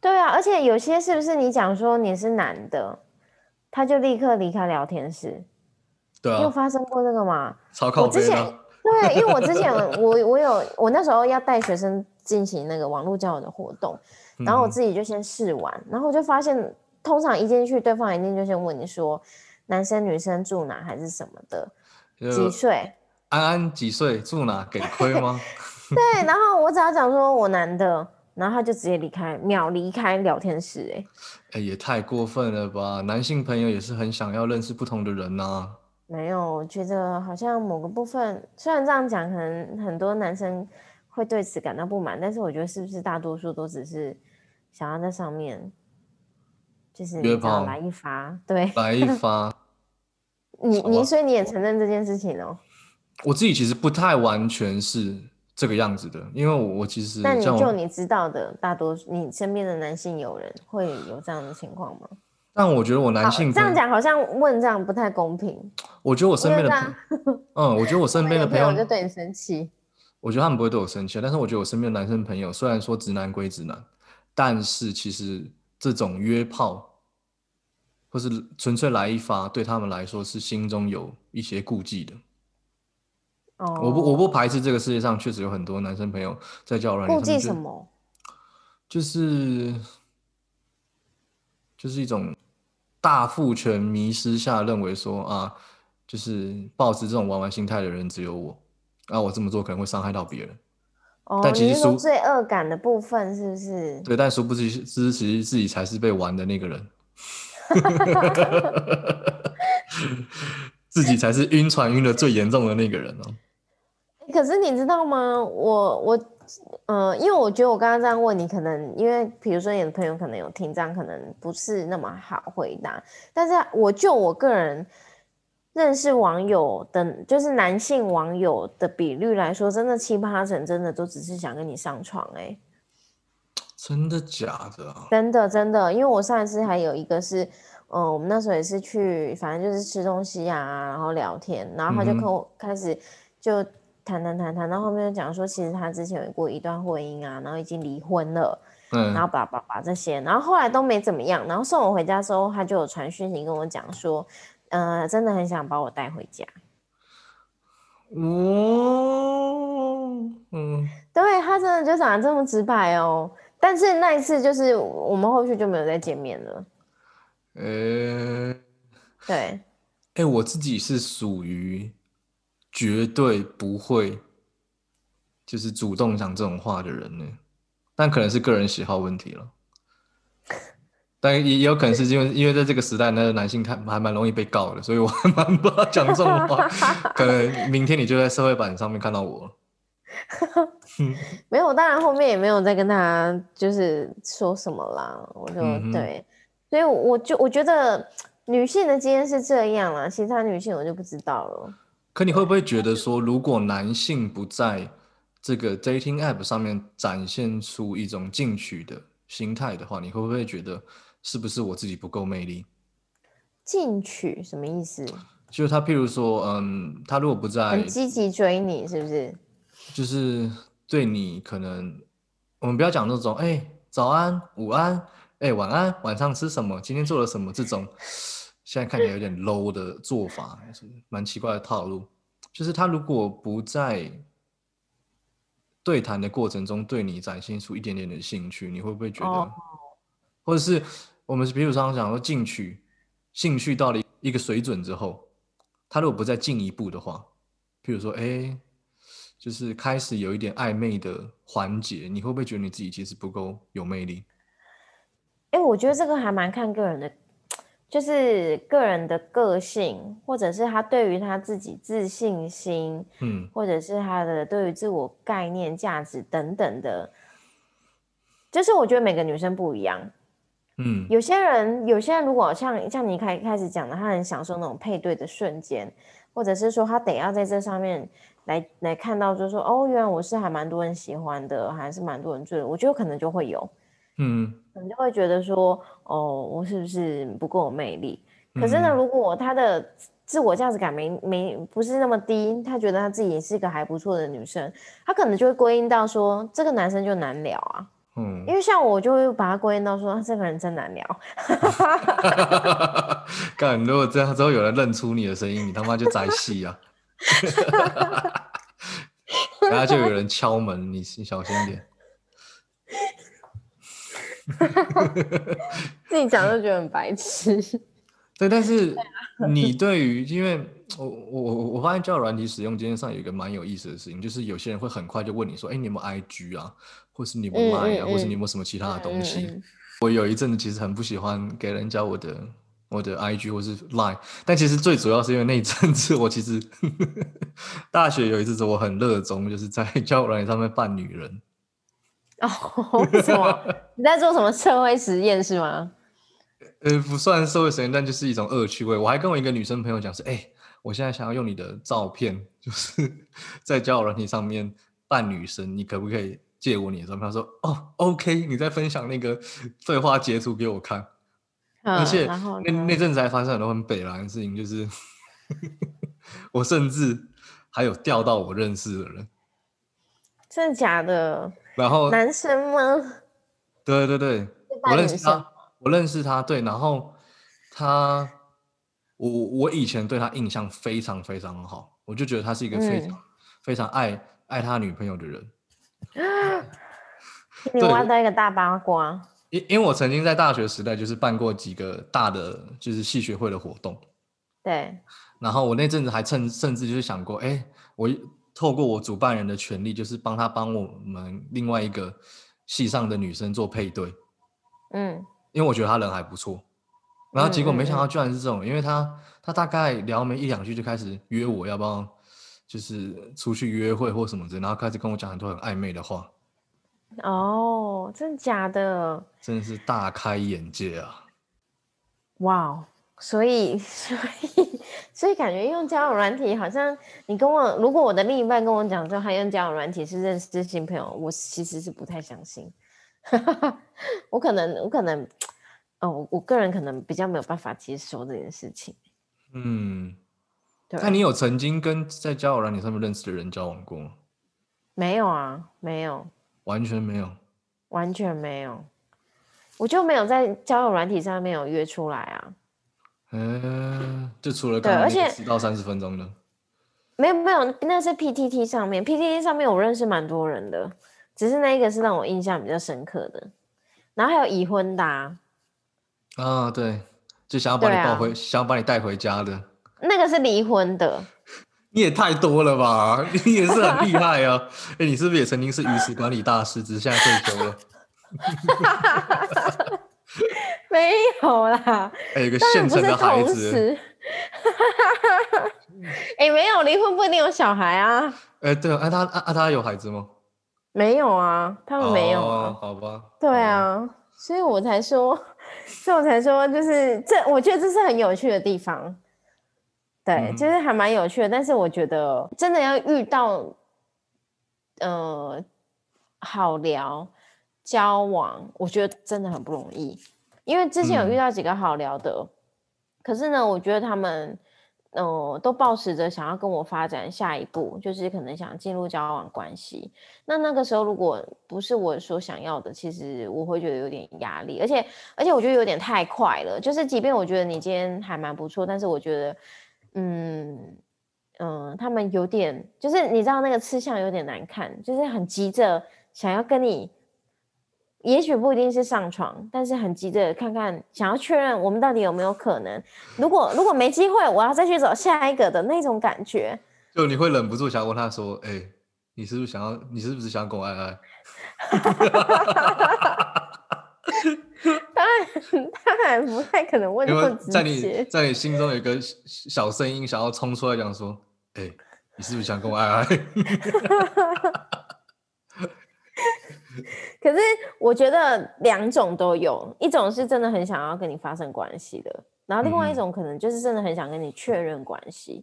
对啊，而且有些是不是你讲说你是男的，他就立刻离开聊天室？对你有啊，发生过这个吗？超靠我之前。对，因为我之前我我有我那时候要带学生进行那个网络交友的活动，然后我嗯自己就先试玩，然后我就发现，通常一进去，对方一定就先问你说男生女生住哪还是什么的，几岁？安安几岁？住哪？给亏吗？对，然后我只要讲说我男的，然后他就直接离开，秒离开聊天室、欸，哎、也太过分了吧！男性朋友也是很想要认识不同的人呐、没有，我觉得好像某个部分，虽然这样讲，可能很多男生会对此感到不满，但是我觉得是不是大多数都只是想要在上面，就是你约炮来一发，对来一发。你你，所以你也承认这件事情哦、我自己其实不太完全是这个样子的，因为我我其实那你就你知道的，大多数你身边的男性友人会有这样的情况吗？但我觉得我男，性这样讲好像问这样不太公平，我觉得我身边的嗯，我觉得我 身边的朋友，就对你生气。我觉得他们不会对我生气，但是我觉得我身边的男生朋友，虽然说直男归直男，但是其实这种约炮，或是纯粹来一发，对他们来说是心中有一些顾忌的。哦，我不我不排斥这个世界上确实有很多男生朋友在交友软件顾上面就忌什么？就是就是一种大父权迷失下认为说啊，就是抱持这种玩玩心态的人只有我，啊，我这么做可能会伤害到别人。哦，但其实殊你是说罪恶感的部分是不是？对，但殊不知知其实自己才是被玩的那个人，自己才是晕船晕的最严重的那个人哦。可是你知道吗？我我呃，因为我觉得我刚刚这样问你，可能因为比如说你的朋友可能有听，这样可能不是那么好回答。但是我就我个人认识网友的，就是男性网友的比率来说，真的七八成真的都只是想跟你上床哎、真的假的啊？真的真的，因为我上一次还有一个是，嗯、我们那时候也是去，反正就是吃东西啊，然后聊天，然后他就跟我开始就谈谈谈谈到后面就讲说，其实他之前有过一段婚姻啊，然后已经离婚了，嗯。然后嗯，叭叭叭这些，然后后来都没怎么样，然后送我回家之后，他就有传讯息跟我讲说，呃，真的很想把我带回家，哦，嗯，对他真的就长得这么直白哦，但是那一次就是我们后续就没有再见面了，呃、对。哎、我自己是属于绝对不会就是主动讲这种话的人呢，但可能是个人喜好问题了。但也也有可能是因为因为在这个时代，那个男性看还蛮容易被告的，所以我 还蛮不怕讲这种话。可能明天你就在社会版上面看到我了。没有，当然后面也没有再跟他就是说什么啦，我就、嗯对，所以我就我觉得女性的经验是这样啦，其他女性我就不知道了。可你会不会觉得说，如果男性不在这个 dating app 上面展现出一种进取的心态的话，你会不会觉得是不是我自己不够魅力？进取什么意思？就是他，譬如说，嗯，他如果不在很，积极追你是不是？就是对你可能，我们不要讲那种，哎、早安、午安，哎、晚安，晚上吃什么，今天做了什么这种，现在看起来有点 low 的做法，是蛮奇怪的套路。就是他如果不在对谈的过程中对你展现出一点点的兴趣，你会不会觉得，哦或者是我们比如常常讲说进取，兴趣到了一个水准之后，他如果不再进一步的话，譬如说，哎、就是开始有一点暧昧的环节，你会不会觉得你自己其实不够有魅力？哎、我觉得这个还蛮看个人的，就是个人的个性，或者是他对于他自己自信心，嗯或者是他的对于自我概念、价值等等的，就是我觉得每个女生不一样。嗯有些人，有些人如果像像你开开始讲的，他很享受那种配对的瞬间，或者是说他得要在这上面来来看到，就是说哦，原来我是还蛮多人喜欢的，还是蛮多人追的，我觉得可能就会有。嗯可能就会觉得说，哦，我是不是不够有魅力？可是呢，嗯如果他的自我价值感没没不是那么低，他觉得他自己也是一个还不错的女生，他可能就会归因到说，这个男生就难聊啊。嗯因，为像我就会把他归因到说，这个人真难聊。干，如果这样之后有人认出你的声音，你他妈就宅戏啊！然后就有人敲门，你你小心点。自己讲就觉得很白痴。对，但是啊你对于，因为我我我我发现交友软体使用经验上有一个蛮有意思的事情，就是有些人会很快就问你说，哎，你有没有 IG 啊，或是你有没 Line 啊，嗯或是你有嗯没有什么其他的东西？我有一阵子其实很不喜欢给人家我的我的 IG 或是 Line，但其实最主要是因为那一阵子我其实大学有一阵子我很热衷，就是在交友软体上面扮女人。哦，为什么？你在做什么社会实验是吗？呃，不算社会实验，但就是一种恶趣味。我还跟我一个女生朋友讲说，哎、我现在想要用你的照片，就是在交友软体上面扮女生，你可不可以借我你的照片？她说，哦，OK，你再分享那个对话截图给我看。而嗯且那那阵子还发生很多很北蓝的事情，就是 我甚至还有钓到我认识的人，真的假的？然后男生吗？对对对，我认识他，我认识他，对，然后他，我我以前对他印象非常非常好，我就觉得他是一个非常、嗯。非常爱爱他女朋友的人，你挖到一个大八卦。因因为我曾经在大学时代就是办过几个大的就是系学会的活动，对，然后我那阵子还甚甚至就是想过，哎，我透过我主办人的权利，就是帮他帮我们另外一个系上的女生做配对，嗯，因为我觉得他人还不错。然后结果没想到居然是这种，因为他他大概聊没一两句就开始约我要不要就是出去约会或什么之类，然后开始跟我讲很多很暧昧的话，哦，真的假的？真的是大开眼界啊！哇哦！所以，所以，所以感觉用交友软体，好像你跟我，如果我的另一半跟我讲说他用交友软体是认识新朋友，我其实是不太相信。我可能，我可能，哦，我我个人可能比较没有办法接受这件事情。嗯，对，那你有曾经跟在交友软体上面认识的人交往过吗？没有啊？没有，完全没有。完全没有，我就没有在交友软体上面有约出来啊。嗯，就除了刚刚那个且十到三十分钟的，没有没有，那是 PTT 上面，PTT 上面我认识蛮多人的，只是那一个是让我印象比较深刻的。然后还有已婚的、啊，啊，对，就想要把你抱回，想要把你带回家的，那个是离婚的，你也太多了吧？你也是很厉害啊！哎，你是不是也曾经是鱼池管理大师，只是现在退休了？没有啦，哎，有个当然不是现成的孩同子，时。哎、没有离婚不一定有小孩啊，哎，对啊，啊他啊啊他有孩子吗？没有啊，他们没有啊。哦，好吧。对啊，所以我才说，所以我才说，就是这，我觉得这是很有趣的地方。对，嗯就是还蛮有趣的。但是我觉得真的要遇到，呃，好聊交往，我觉得真的很不容易。因为之前有遇嗯到几个好聊的，可是呢，我觉得他们。呃，都抱持着想要跟我发展下一步，就是可能想进入交往关系。那那个时候如果不是我所想要的，其实我会觉得有点压力，而且而且我觉得有点太快了。就是即便我觉得你今天还蛮不错，但是我觉得，嗯嗯、呃他们有点就是你知道那个吃相有点难看，就是很急着想要跟你。也许不一定是上床，但是很急着看看，想要确认我们到底有没有可能。如果如果没机会，我要再去找下一个的那种感觉。就你会忍不住想要问他说：“哎，你是不是想要？你是不是想要跟我爱爱 当然，当然不太可能？”问因那么直为在你接。在你心中有一个小小声音想要冲出来讲说：“哎，你是不是想跟我爱爱？” 可是我觉得两种都有，一种是真的很想要跟你发生关系的，然后另外一嗯种可能就是真的很想跟你确认关系，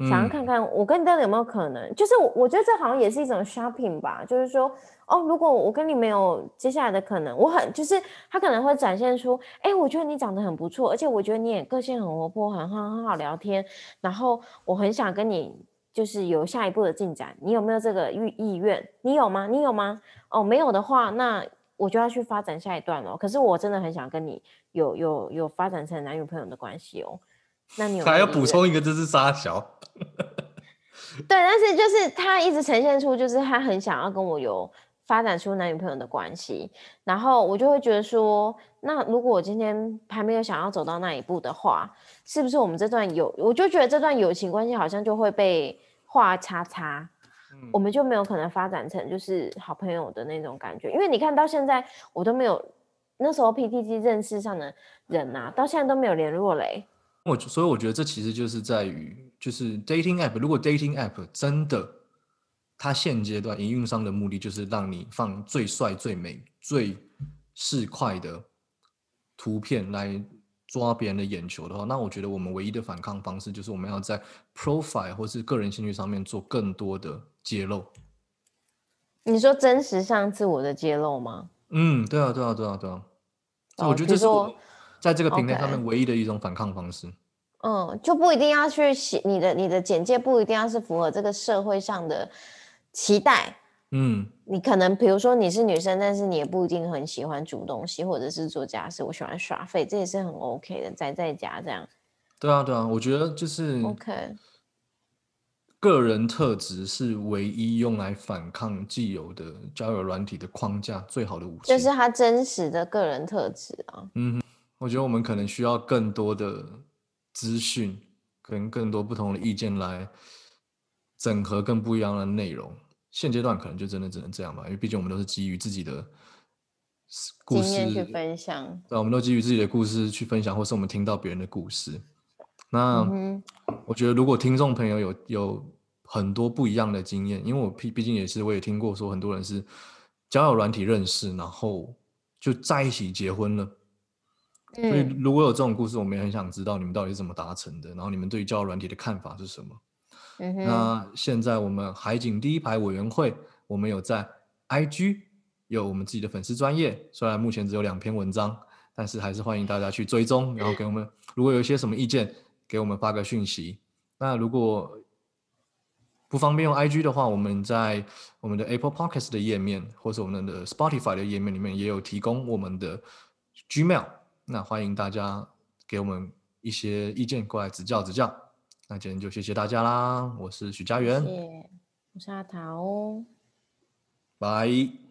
想要嗯看看我跟你到底有没有可能。就是我我觉得这好像也是一种 shopping 吧，就是说哦，如果我跟你没有接下来的可能，我很就是他可能会展现出，哎，我觉得你长得很不错，而且我觉得你也个性很活泼，很很很好聊天，然后我很想跟你就是有下一步的进展，你有没有这个意意愿？你有吗？你有吗？哦，没有的话，那我就要去发展下一段了。可是我真的很想跟你有有有发展成男女朋友的关系哦。那你还要补充一个，这是沙小。对，但是就是他一直呈现出，就是他很想要跟我有发展出男女朋友的关系，然后我就会觉得说，那如果我今天还没有想要走到那一步的话，是不是我们这段友，我就觉得这段友情关系好像就会被画叉叉，我们就没有可能发展成就是好朋友的那种感觉，因为你看到现在我都没有那时候 PTT 认识上的人啊，到现在都没有联络嘞。我所以我觉得这其实就是在于，就是 dating app。如果 dating app 真的，它现阶段营运商的目的就是让你放最帅、最美、最市侩的图片来抓别人的眼球的话，那我觉得我们唯一的反抗方式就是我们要在 profile 或是个人兴趣上面做更多的揭露。你说真实上自我的揭露吗？嗯，对啊，对啊，对啊，对啊。我觉得这是我。在这个平台上面，唯一的一种反抗方式，嗯，就不一定要去写你的你的简介，不一定要是符合这个社会上的期待，嗯，你可能比如说你是女生，但是你也不一定很喜欢煮东西或者是做家事，我喜欢耍废，这也是很 OK 的，宅在家这样。对啊，对啊，我觉得就是 OK，个人特质是唯一用来反抗既有的交友软体的框架最好的武器，就是他真实的个人特质啊，嗯。我觉得我们可能需要更多的资讯，跟更多不同的意见来整合更不一样的内容。现阶段可能就真的只能这样吧，因为毕竟我们都是基于自己的故事去分享。对，我们都基于自己的故事去分享，或是我们听到别人的故事。那我觉得，如果听众朋友有有很多不一样的经验，因为我毕毕竟也是，我也听过说很多人是交友软体认识，然后就在一起结婚了。所以，如果有这种故事，我们也很想知道你们到底是怎么达成的，然后你们对于交友软体的看法是什么？那现在我们海景第一排委员会，我们有在 IG 有我们自己的粉丝专业，虽然目前只有两篇文章，但是还是欢迎大家去追踪，然后给我们如果有一些什么意见，给我们发个讯息。那如果不方便用 IG 的话，我们在我们的 Apple Podcast 的页面，或是我们的 Spotify 的页面里面，也有提供我们的 Gmail。那欢迎大家给我们一些意见过来指教指教。那今天就谢谢大家啦，我是许家园，我是阿桃，拜。